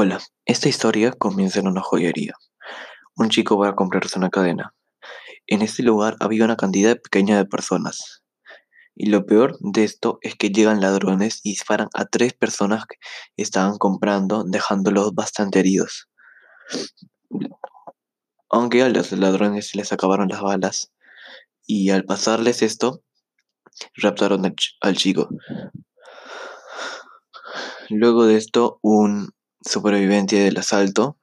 Hola, esta historia comienza en una joyería. Un chico va a comprarse una cadena. En este lugar había una cantidad pequeña de personas. Y lo peor de esto es que llegan ladrones y disparan a tres personas que estaban comprando, dejándolos bastante heridos. Aunque a los ladrones les acabaron las balas, y al pasarles esto, raptaron al chico. Luego de esto, un superviviente del asalto,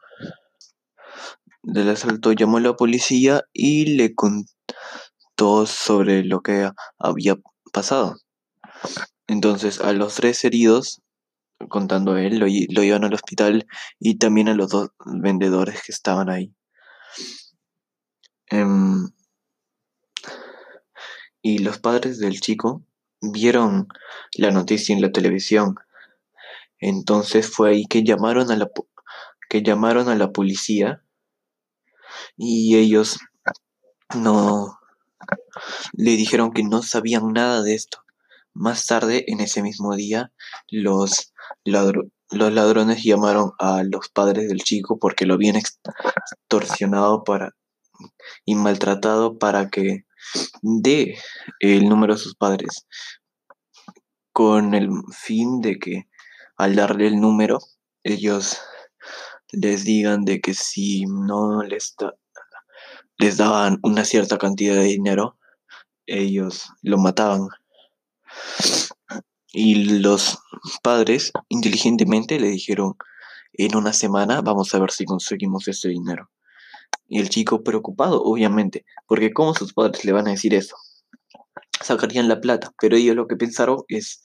del asalto llamó a la policía y le contó sobre lo que había pasado. Entonces, a los tres heridos, contando él, lo, lo llevan al hospital y también a los dos vendedores que estaban ahí. Em, y los padres del chico vieron la noticia en la televisión. Entonces fue ahí que llamaron a la que llamaron a la policía y ellos no le dijeron que no sabían nada de esto. Más tarde, en ese mismo día, los, los ladrones llamaron a los padres del chico porque lo habían extorsionado para, y maltratado para que dé el número de sus padres, con el fin de que al darle el número, ellos les digan de que si no les, da- les daban una cierta cantidad de dinero, ellos lo mataban. Y los padres inteligentemente le dijeron, en una semana vamos a ver si conseguimos ese dinero. Y el chico preocupado, obviamente, porque ¿cómo sus padres le van a decir eso? Sacarían la plata, pero ellos lo que pensaron es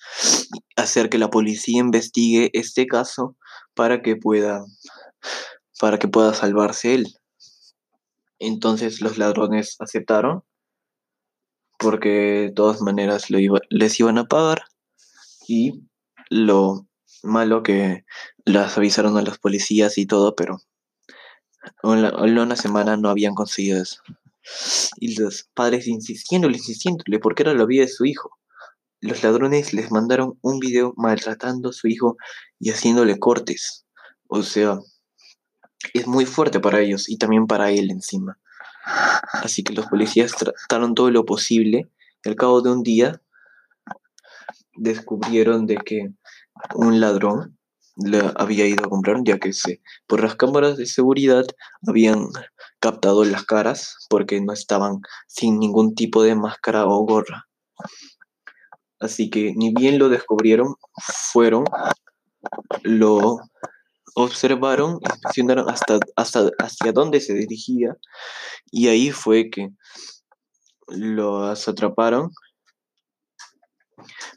hacer que la policía investigue este caso para que pueda, para que pueda salvarse él. Entonces los ladrones aceptaron porque de todas maneras lo iba- les iban a pagar y lo malo que las avisaron a los policías y todo, pero en, en una semana no habían conseguido eso. Y los padres insistiéndole, insistiéndole, porque era la vida de su hijo. Los ladrones les mandaron un video maltratando a su hijo y haciéndole cortes. O sea, es muy fuerte para ellos y también para él encima. Así que los policías trataron todo lo posible y al cabo de un día descubrieron de que un ladrón le había ido a comprar, ya que se, por las cámaras de seguridad habían captado las caras porque no estaban sin ningún tipo de máscara o gorra. Así que ni bien lo descubrieron, fueron, lo observaron, inspeccionaron hasta, hasta hacia dónde se dirigía y ahí fue que los atraparon,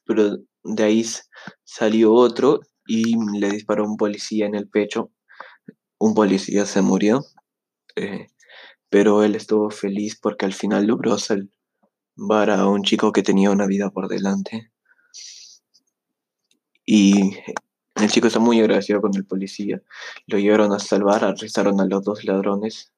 pero de ahí salió otro y le disparó un policía en el pecho. Un policía se murió, eh, pero él estuvo feliz porque al final logró salvar a un chico que tenía una vida por delante. Y el chico está muy agradecido con el policía. Lo llevaron a salvar, arrestaron a los dos ladrones,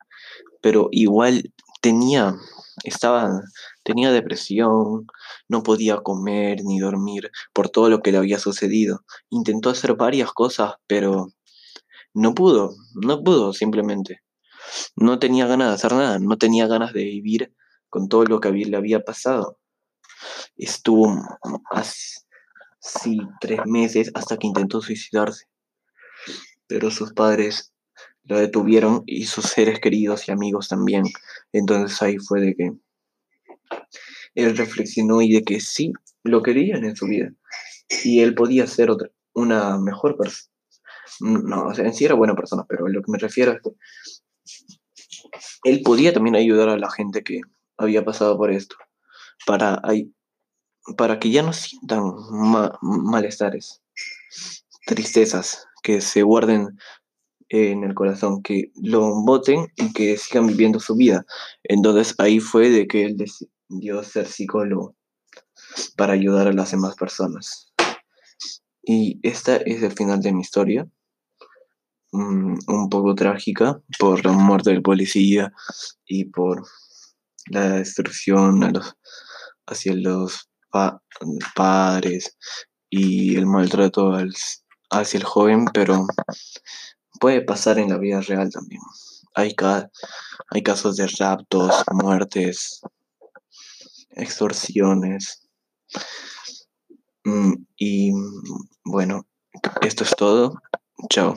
pero igual tenía, estaba, tenía depresión, no podía comer ni dormir por todo lo que le había sucedido. Intentó hacer varias cosas, pero no pudo, no pudo simplemente. No tenía ganas de hacer nada, no tenía ganas de vivir con todo lo que le había pasado. Estuvo así tres meses hasta que intentó suicidarse, pero sus padres lo detuvieron y sus seres queridos y amigos también. Entonces ahí fue de que él reflexionó y de que sí, lo querían en su vida. Y él podía ser otra, una mejor persona. No, o sea, en sí era buena persona, pero lo que me refiero es que él podía también ayudar a la gente que había pasado por esto, para, para que ya no sientan ma- malestares, tristezas, que se guarden en el corazón, que lo voten y que sigan viviendo su vida. Entonces ahí fue de que él decidió ser psicólogo para ayudar a las demás personas. Y esta es el final de mi historia, mm, un poco trágica por la muerte del policía y por la destrucción a los, hacia los pa- padres y el maltrato al- hacia el joven, pero puede pasar en la vida real también. Hay, hay casos de raptos, muertes, extorsiones. Mm, y bueno, esto es todo. Chao.